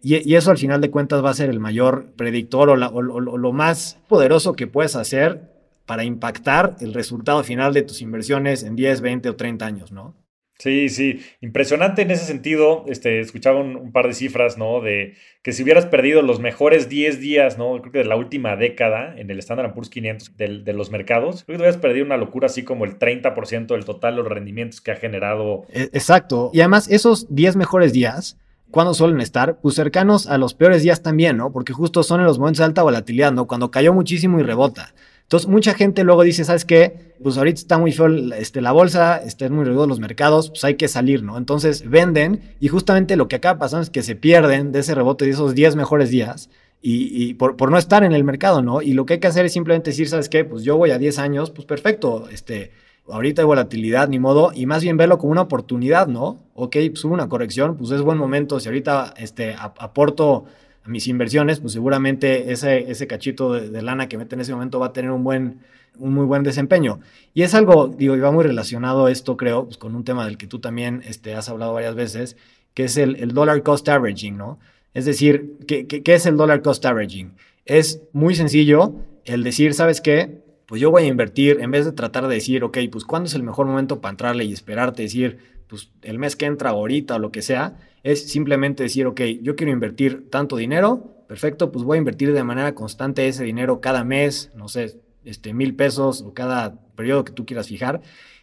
Y, eso al final de cuentas va a ser el mayor predictor o, o lo más poderoso que puedes hacer para impactar el resultado final de tus inversiones en 10, 20 o 30 años, ¿no? Sí, sí, impresionante en ese sentido. Este, escuchaba un, par de cifras, ¿no? De que si hubieras perdido los mejores 10 días, ¿no? Creo que de la última década en el Standard Poor's 500 de, de los mercados, creo que hubieras perdido una locura así como el 30% del total de los rendimientos que ha generado. E, exacto. Y además, esos 10 mejores días, ¿cuándo suelen estar? Pues cercanos a los peores días también, ¿no? Porque justo son en los momentos de alta volatilidad, ¿no? Cuando cayó muchísimo y rebota. Entonces, mucha gente luego dice, ¿sabes qué? Pues ahorita está muy feo este, la bolsa, están muy reducidos los mercados, pues hay que salir, ¿no? Entonces, venden y justamente lo que acaba pasando es que se pierden de ese rebote de esos 10 mejores días y, por, por, no estar en el mercado, ¿no? Y lo que hay que hacer es simplemente decir, ¿sabes qué? Pues yo voy a 10 años, pues perfecto, este, ahorita hay volatilidad, ni modo, y más bien verlo como una oportunidad, ¿no? Ok, pues hubo una corrección, pues es buen momento, si ahorita este, aporto mis inversiones, pues seguramente ese, cachito de, lana que mete en ese momento va a tener un buen un muy buen desempeño. Y es algo, digo, y va muy relacionado esto, creo, pues con un tema del que tú también este, has hablado varias veces, que es el, el dollar cost averaging, ¿no? Es decir, ¿qué, ¿qué, es el dollar cost averaging? Es muy sencillo el decir, ¿sabes qué? Pues yo voy a invertir, en vez de tratar de decir, ok, pues ¿cuándo es el mejor momento para entrarle y esperarte, decir, pues el mes que entra ahorita o lo que sea, es simplemente decir, ok, yo quiero invertir tanto dinero, perfecto, pues voy a invertir de manera constante ese dinero cada mes, no sé, este, mil pesos o cada periodo que tú quieras fijar.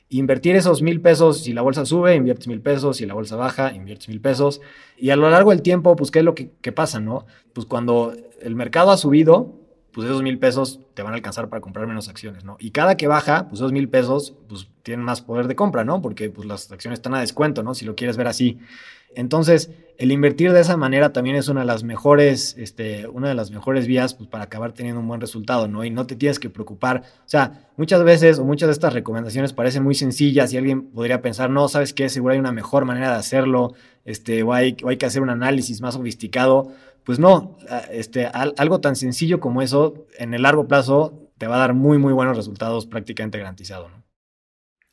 Invertir esos mil pesos, si la bolsa sube, inviertes mil pesos, si la bolsa baja, inviertes mil pesos. Y a lo largo del tiempo, pues, ¿qué es lo que, pasa, no? Pues cuando el mercado ha subido, pues esos mil pesos te van a alcanzar para comprar menos acciones, ¿no? Y cada que baja, pues esos mil pesos, pues tienen más poder de compra, ¿no? Porque pues las acciones están a descuento, ¿no? Si lo quieres ver así. Entonces, el invertir de esa manera también es una de las mejores, este, una de las mejores vías pues, para acabar teniendo un buen resultado, ¿no? Y no te tienes que preocupar. O sea, muchas veces o muchas de estas recomendaciones parecen muy sencillas y alguien podría pensar, no, ¿sabes qué? Seguro hay una mejor manera de hacerlo, este, o hay, o hay que hacer un análisis más sofisticado. Pues no, este, algo tan sencillo como eso, en el largo plazo, te va a dar muy, muy buenos resultados prácticamente garantizado, ¿no?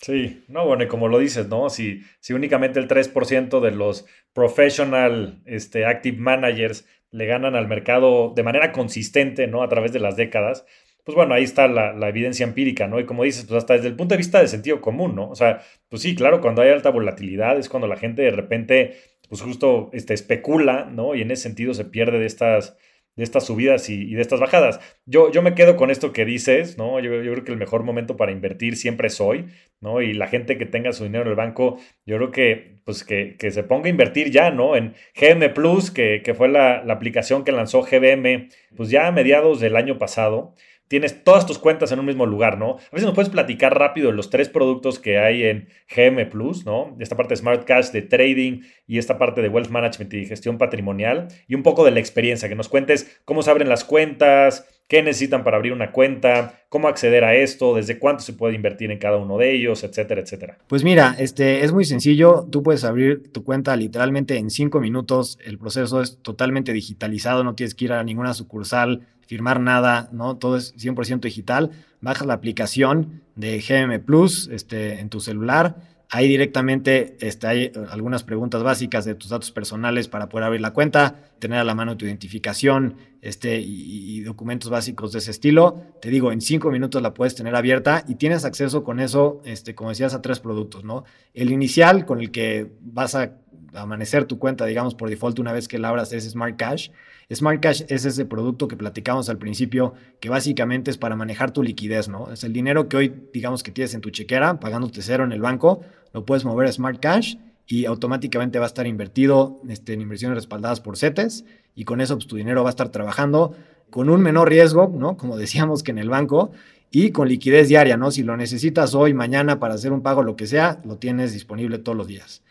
Sí, no, bueno, y como lo dices, ¿no? Si, si únicamente el 3% de los professional este, active managers le ganan al mercado de manera consistente, ¿no? A través de las décadas, pues bueno, ahí está la, la, evidencia empírica, ¿no? Y como dices, pues hasta desde el punto de vista de sentido común, ¿no? O sea, pues sí, claro, cuando hay alta volatilidad es cuando la gente de repente, pues justo este, especula, ¿no? Y en ese sentido se pierde de estas de estas subidas y, de estas bajadas. Yo, yo me quedo con esto que dices, ¿no? Yo, yo, creo que el mejor momento para invertir siempre es hoy, ¿no? Y la gente que tenga su dinero en el banco, yo creo que, pues, que, que se ponga a invertir ya, ¿no? En GM Plus, que, que fue la, la, aplicación que lanzó GBM, pues ya a mediados del año pasado tienes todas tus cuentas en un mismo lugar, ¿no? A veces nos puedes platicar rápido los tres productos que hay en GM Plus, ¿no? Esta parte de Smart Cash, de trading y esta parte de Wealth Management y gestión patrimonial y un poco de la experiencia, que nos cuentes cómo se abren las cuentas, qué necesitan para abrir una cuenta, cómo acceder a esto, desde cuánto se puede invertir en cada uno de ellos, etcétera, etcétera. Pues mira, este es muy sencillo. Tú puedes abrir tu cuenta literalmente en cinco minutos. El proceso es totalmente digitalizado, no tienes que ir a ninguna sucursal firmar nada, ¿no? Todo es 100% digital. Bajas la aplicación de GM Plus este, en tu celular. Ahí directamente este, hay eh, algunas preguntas básicas de tus datos personales para poder abrir la cuenta, tener a la mano tu identificación este, y, y, documentos básicos de ese estilo. Te digo, en cinco minutos la puedes tener abierta y tienes acceso con eso, este, como decías, a tres productos, ¿no? El inicial con el que vas a amanecer tu cuenta, digamos, por default una vez que la abras es Smart Cash. Smart Cash es ese producto que platicamos al principio, que básicamente es para manejar tu liquidez, ¿no? Es el dinero que hoy, digamos, que tienes en tu chequera, pagándote cero en el banco, lo puedes mover a Smart Cash y automáticamente va a estar invertido este, en inversiones respaldadas por CETES y con eso pues, tu dinero va a estar trabajando con un menor riesgo, ¿no? Como decíamos que en el banco y con liquidez diaria, ¿no? Si lo necesitas hoy, mañana para hacer un pago, lo que sea, lo tienes disponible todos los días.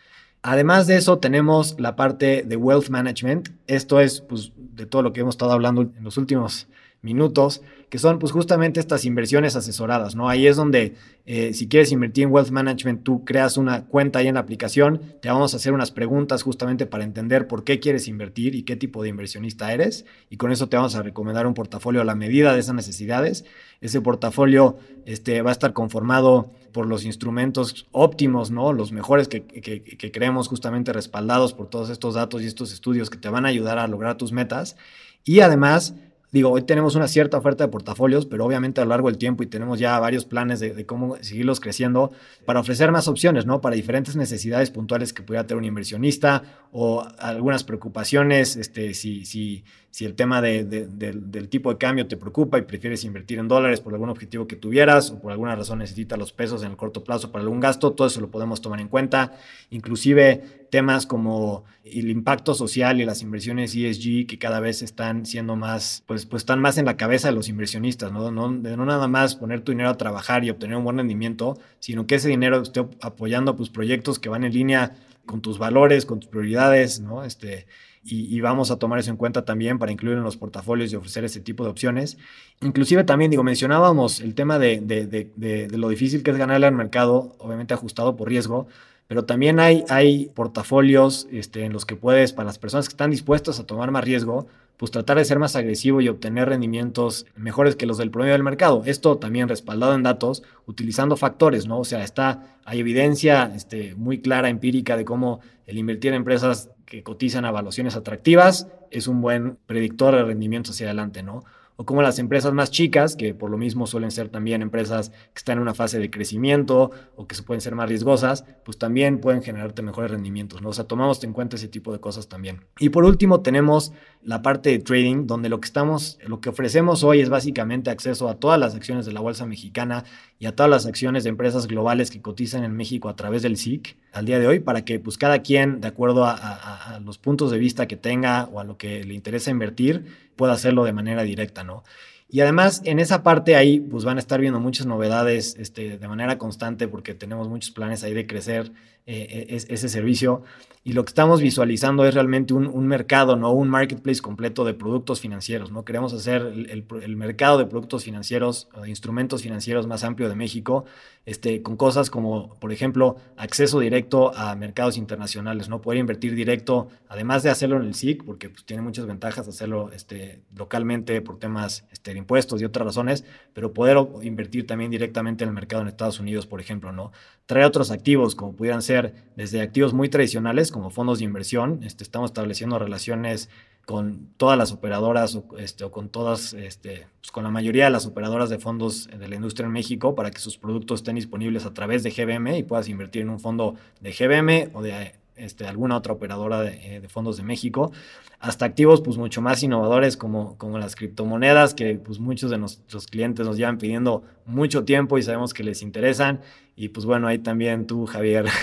Además de eso, tenemos la parte de wealth management. Esto es pues, de todo lo que hemos estado hablando en los últimos minutos, que son pues justamente estas inversiones asesoradas, ¿no? Ahí es donde eh, si quieres invertir en wealth management, tú creas una cuenta ahí en la aplicación, te vamos a hacer unas preguntas justamente para entender por qué quieres invertir y qué tipo de inversionista eres, y con eso te vamos a recomendar un portafolio a la medida de esas necesidades. Ese portafolio este, va a estar conformado por los instrumentos óptimos, ¿no? Los mejores que, que, creemos justamente respaldados por todos estos datos y estos estudios que te van a ayudar a lograr tus metas. Y además, digo, hoy tenemos una cierta oferta de portafolios, pero obviamente a lo largo del tiempo y tenemos ya varios planes de, cómo seguirlos creciendo para ofrecer más opciones, ¿no? Para diferentes necesidades puntuales que pudiera tener un inversionista o algunas preocupaciones, este, si, si, si el tema de, del tipo de cambio te preocupa y prefieres invertir en dólares por algún objetivo que tuvieras o por alguna razón necesitas los pesos en el corto plazo para algún gasto, todo eso lo podemos tomar en cuenta. Inclusive temas como el impacto social y las inversiones ESG que cada vez están siendo más, pues, pues están más en la cabeza de los inversionistas, ¿no? No, no nada más poner tu dinero a trabajar y obtener un buen rendimiento, sino que ese dinero esté apoyando pues, proyectos que van en línea con tus valores, con tus prioridades, ¿no? Este, y, vamos a tomar eso en cuenta también para incluir en los portafolios y ofrecer ese tipo de opciones. Inclusive también, digo, mencionábamos el tema de, de, lo difícil que es ganarle al mercado, obviamente ajustado por riesgo, pero también hay, hay portafolios este, en los que puedes, para las personas que están dispuestas a tomar más riesgo, pues tratar de ser más agresivo y obtener rendimientos mejores que los del promedio del mercado. Esto también respaldado en datos, utilizando factores, ¿no? O sea, está, hay evidencia este, muy clara, empírica, de cómo el invertir en empresas que cotizan a valuaciones atractivas es un buen predictor de rendimiento hacia adelante, ¿no? O como las empresas más chicas, que por lo mismo suelen ser también empresas que están en una fase de crecimiento o que pueden ser más riesgosas, pues también pueden generarte mejores rendimientos, ¿no? O sea, tomamos en cuenta ese tipo de cosas también. Y por último tenemos la parte de trading, donde lo que estamos, lo que ofrecemos hoy es básicamente acceso a todas las acciones de la bolsa mexicana y a todas las acciones de empresas globales que cotizan en México a través del SIC al día de hoy, para que pues cada quien, de acuerdo a los puntos de vista que tenga o a lo que le interesa invertir, pueda hacerlo de manera directa, ¿no? Y además, en esa parte ahí, pues van a estar viendo muchas novedades este, de manera constante porque tenemos muchos planes ahí de crecer eh, ese servicio. Y lo que estamos visualizando es realmente un, mercado, no un marketplace completo de productos financieros. ¿no? Queremos hacer el, mercado de productos financieros, instrumentos financieros más amplio de México, este, con cosas como, por ejemplo, acceso directo a mercados internacionales, ¿no? poder invertir directo, además de hacerlo en el SIC, porque pues, tiene muchas ventajas hacerlo este, localmente por temas este, de impuestos y otras razones, pero poder invertir también directamente en el mercado en Estados Unidos, por ejemplo. ¿no? Traer otros activos, como pudieran ser desde activos muy tradicionales, como fondos de inversión. Este, estamos estableciendo relaciones con todas las operadoras o, este, o con todas, este, pues con la mayoría de las operadoras de fondos de la industria en México para que sus productos estén disponibles a través de GBM y puedas invertir en un fondo de GBM o de este, alguna otra operadora de, eh, de, fondos de México, hasta activos pues mucho más innovadores como, como las criptomonedas que pues muchos de nuestros clientes nos llevan pidiendo mucho tiempo y sabemos que les interesan y pues bueno, ahí también tú Javier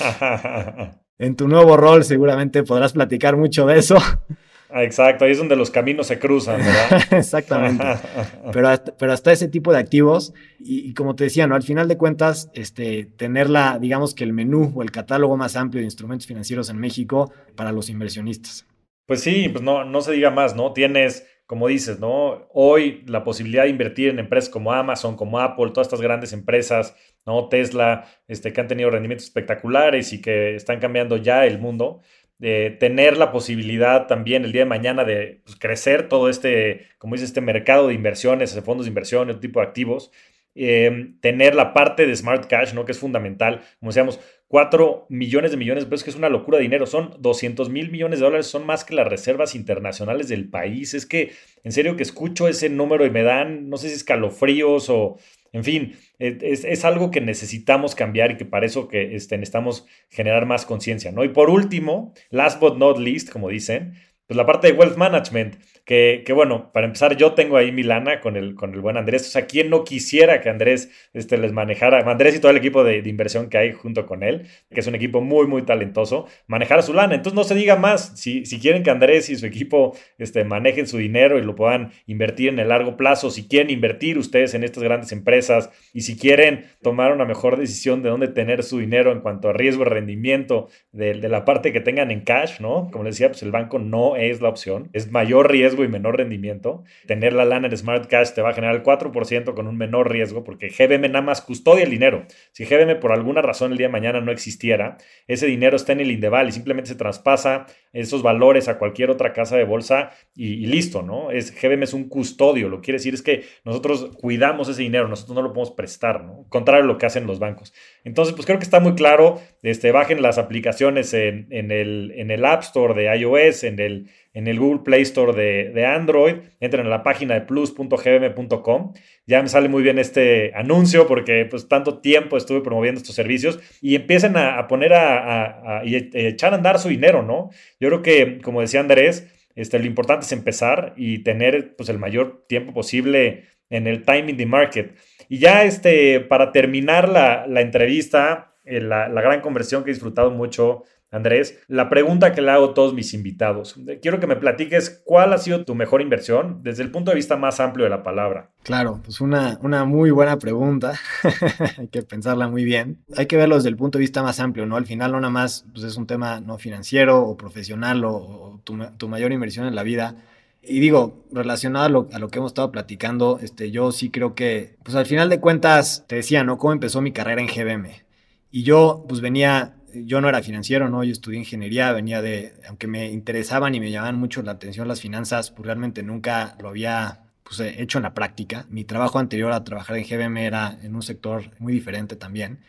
en tu nuevo rol seguramente podrás platicar mucho de eso. Ah, exacto, ahí es donde los caminos se cruzan, ¿verdad? Exactamente. pero, hasta, pero hasta ese tipo de activos, y, como te decía, ¿no? Al final de cuentas, este, tener la, digamos que el menú o el catálogo más amplio de instrumentos financieros en México para los inversionistas. Pues sí, pues no, no se diga más, ¿no? Tienes, como dices, ¿no? Hoy la posibilidad de invertir en empresas como Amazon, como Apple, todas estas grandes empresas ¿no? Tesla, este, que han tenido rendimientos espectaculares y que están cambiando ya el mundo, de tener la posibilidad también el día de mañana de pues, crecer todo este, como dice, este mercado de inversiones, de fondos de inversión, otro tipo de activos, eh, tener la parte de Smart Cash, ¿no? que es fundamental, como decíamos, 4 millones de millones de pesos, que es una locura de dinero, son 200 mil millones de dólares, son más que las reservas internacionales del país. Es que, en serio, que escucho ese número y me dan, no sé si escalofríos o, en fin, es, algo que necesitamos cambiar y que para eso que este, necesitamos generar más conciencia, ¿no? Y por último, last but not least, como dicen, pues la parte de wealth management. Que, bueno, para empezar, yo tengo ahí mi lana con el, con el buen Andrés. O sea, ¿quién no quisiera que Andrés este, les manejara, Andrés y todo el equipo de, inversión que hay junto con él, que es un equipo muy, muy talentoso, manejara su lana? Entonces, no se diga más. Si, si quieren que Andrés y su equipo este, manejen su dinero y lo puedan invertir en el largo plazo, si quieren invertir ustedes en estas grandes empresas y si quieren tomar una mejor decisión de dónde tener su dinero en cuanto a riesgo rendimiento de, de la parte que tengan en cash, ¿no? Como les decía, pues el banco no es la opción, es mayor riesgo y menor rendimiento. Tener la lana en Smart Cash te va a generar el 4% con un menor riesgo porque GBM nada más custodia el dinero. Si GBM por alguna razón el día de mañana no existiera, ese dinero está en el Indeval y simplemente se traspasa esos valores a cualquier otra casa de bolsa y, listo, ¿no? Es, GBM es un custodio, lo que quiere decir es que nosotros cuidamos ese dinero, nosotros no lo podemos prestar, ¿no? Contrario a lo que hacen los bancos. Entonces, pues creo que está muy claro, este, bajen las aplicaciones en, el, en el App Store de iOS, en el en el Google Play Store de, Android, entren a la página de plus.gbm.com. Ya me sale muy bien este anuncio porque pues tanto tiempo estuve promoviendo estos servicios y empiecen a, poner a, y echar a andar su dinero, ¿no? Yo creo que, como decía Andrés, este, lo importante es empezar y tener pues el mayor tiempo posible en el timing de market. Y ya este, para terminar la, entrevista, eh, la, la gran conversión que he disfrutado mucho Andrés, la pregunta que le hago a todos mis invitados. Quiero que me platiques cuál ha sido tu mejor inversión desde el punto de vista más amplio de la palabra. Claro, pues una, una muy buena pregunta. Hay que pensarla muy bien. Hay que verlo desde el punto de vista más amplio, ¿no? Al final no nada más pues es un tema no financiero o profesional o, tu, mayor inversión en la vida. Y digo, relacionado a lo, a lo, que hemos estado platicando, este, yo sí creo que, pues al final de cuentas, te decía, ¿no? ¿Cómo empezó mi carrera en GBM? Y yo, pues venía yo no era financiero, ¿no? Yo estudié ingeniería, venía de, aunque me interesaban y me llamaban mucho la atención las finanzas, pues realmente nunca lo había pues, hecho en la práctica. Mi trabajo anterior a trabajar en GBM era en un sector muy diferente también.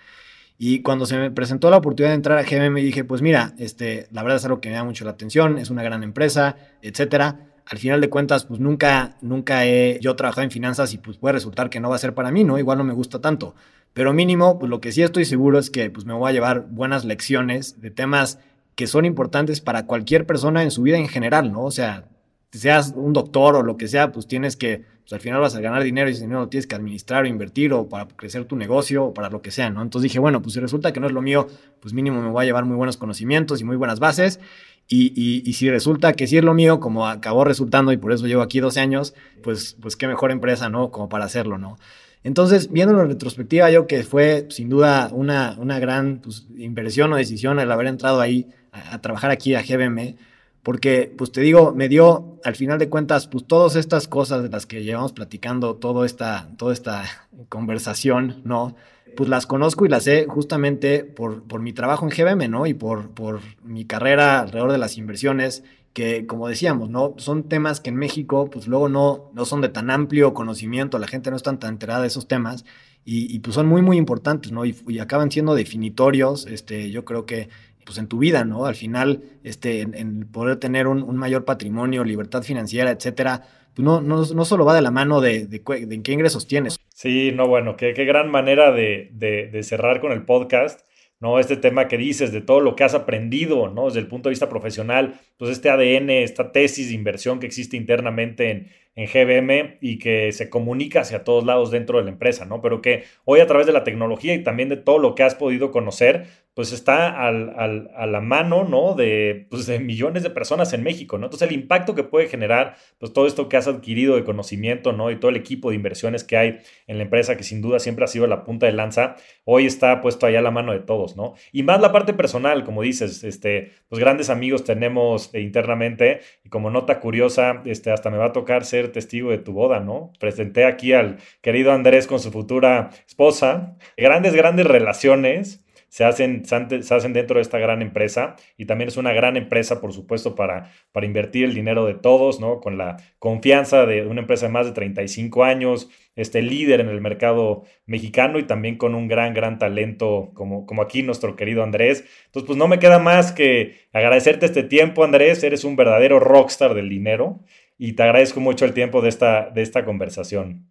Y cuando se me presentó la oportunidad de entrar a GBM, dije, pues mira, este, la verdad es algo que me da mucho la atención, es una gran empresa, etcétera. Al final de cuentas, pues nunca, nunca he yo trabajado en finanzas y pues puede resultar que no va a ser para mí, ¿no? Igual no me gusta tanto. Pero mínimo, pues lo que sí estoy seguro es que pues, me voy a llevar buenas lecciones de temas que son importantes para cualquier persona en su vida en general, ¿no? O sea, seas un doctor o lo que sea, pues tienes que, pues al final vas a ganar dinero y ese dinero lo tienes que administrar o invertir o para crecer tu negocio o para lo que sea, ¿no? Entonces dije, bueno, pues si resulta que no es lo mío, pues mínimo me voy a llevar muy buenos conocimientos y muy buenas bases. Y, y, si resulta que sí es lo mío, como acabó resultando y por eso llevo aquí 12 años, pues, pues qué mejor empresa, ¿no? Como para hacerlo, ¿no? Entonces, viéndolo en retrospectiva, yo que fue sin duda una, una gran pues, inversión o decisión el haber entrado ahí a, trabajar aquí a GBM, porque, pues te digo, me dio, al final de cuentas, pues todas estas cosas de las que llevamos platicando, toda esta, toda esta conversación, ¿no? Pues las conozco y las sé justamente por, por mi trabajo en GBM, ¿no? Y por, por mi carrera alrededor de las inversiones que como decíamos, ¿no? Son temas que en México, pues luego no, no son de tan amplio conocimiento, la gente no está tan enterada de esos temas y, pues son muy, muy importantes, ¿no? Y, acaban siendo definitorios, este, yo creo que pues en tu vida, ¿no? Al final, este, en, poder tener un, mayor patrimonio, libertad financiera, etcétera, pues no, no, no solo va de la mano de, de, de, qué ingresos tienes. Sí, no, bueno, qué, qué gran manera de cerrar con el podcast. ¿No? Este tema que dices de todo lo que has aprendido, ¿no? Desde el punto de vista profesional, pues este ADN, esta tesis de inversión que existe internamente en, en GBM y que se comunica hacia todos lados dentro de la empresa, ¿no? Pero que hoy a través de la tecnología y también de todo lo que has podido conocer, pues está al, al, a la mano, ¿no? De, pues de millones de personas en México, ¿no? Entonces el impacto que puede generar, pues todo esto que has adquirido de conocimiento, ¿no? Y todo el equipo de inversiones que hay en la empresa, que sin duda siempre ha sido la punta de lanza, hoy está puesto allá a la mano de todos, ¿no? Y más la parte personal, como dices, este, pues grandes amigos tenemos internamente y como nota curiosa, este, hasta me va a tocar ser testigo de tu boda, ¿no? Presenté aquí al querido Andrés con su futura esposa, grandes, grandes relaciones se hacen, se hacen dentro de esta gran empresa y también es una gran empresa, por supuesto, para, para invertir el dinero de todos, ¿no? Con la confianza de una empresa de más de 35 años, este líder en el mercado mexicano y también con un gran, gran talento como, como aquí nuestro querido Andrés. Entonces, pues no me queda más que agradecerte este tiempo, Andrés. Eres un verdadero rockstar del dinero y te agradezco mucho el tiempo de esta, de esta conversación.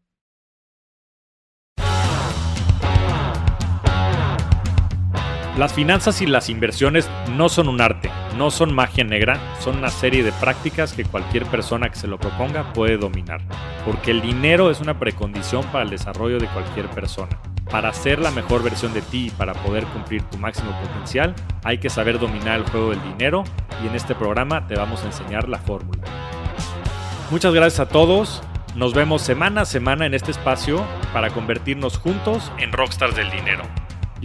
Las finanzas y las inversiones no son un arte, no son magia negra, son una serie de prácticas que cualquier persona que se lo proponga puede dominar, porque el dinero es una precondición para el desarrollo de cualquier persona. Para ser la mejor versión de ti y para poder cumplir tu máximo potencial, hay que saber dominar el juego del dinero y en este programa te vamos a enseñar la fórmula. Muchas gracias a todos. Nos vemos semana a semana en este espacio para convertirnos juntos en rockstars del dinero.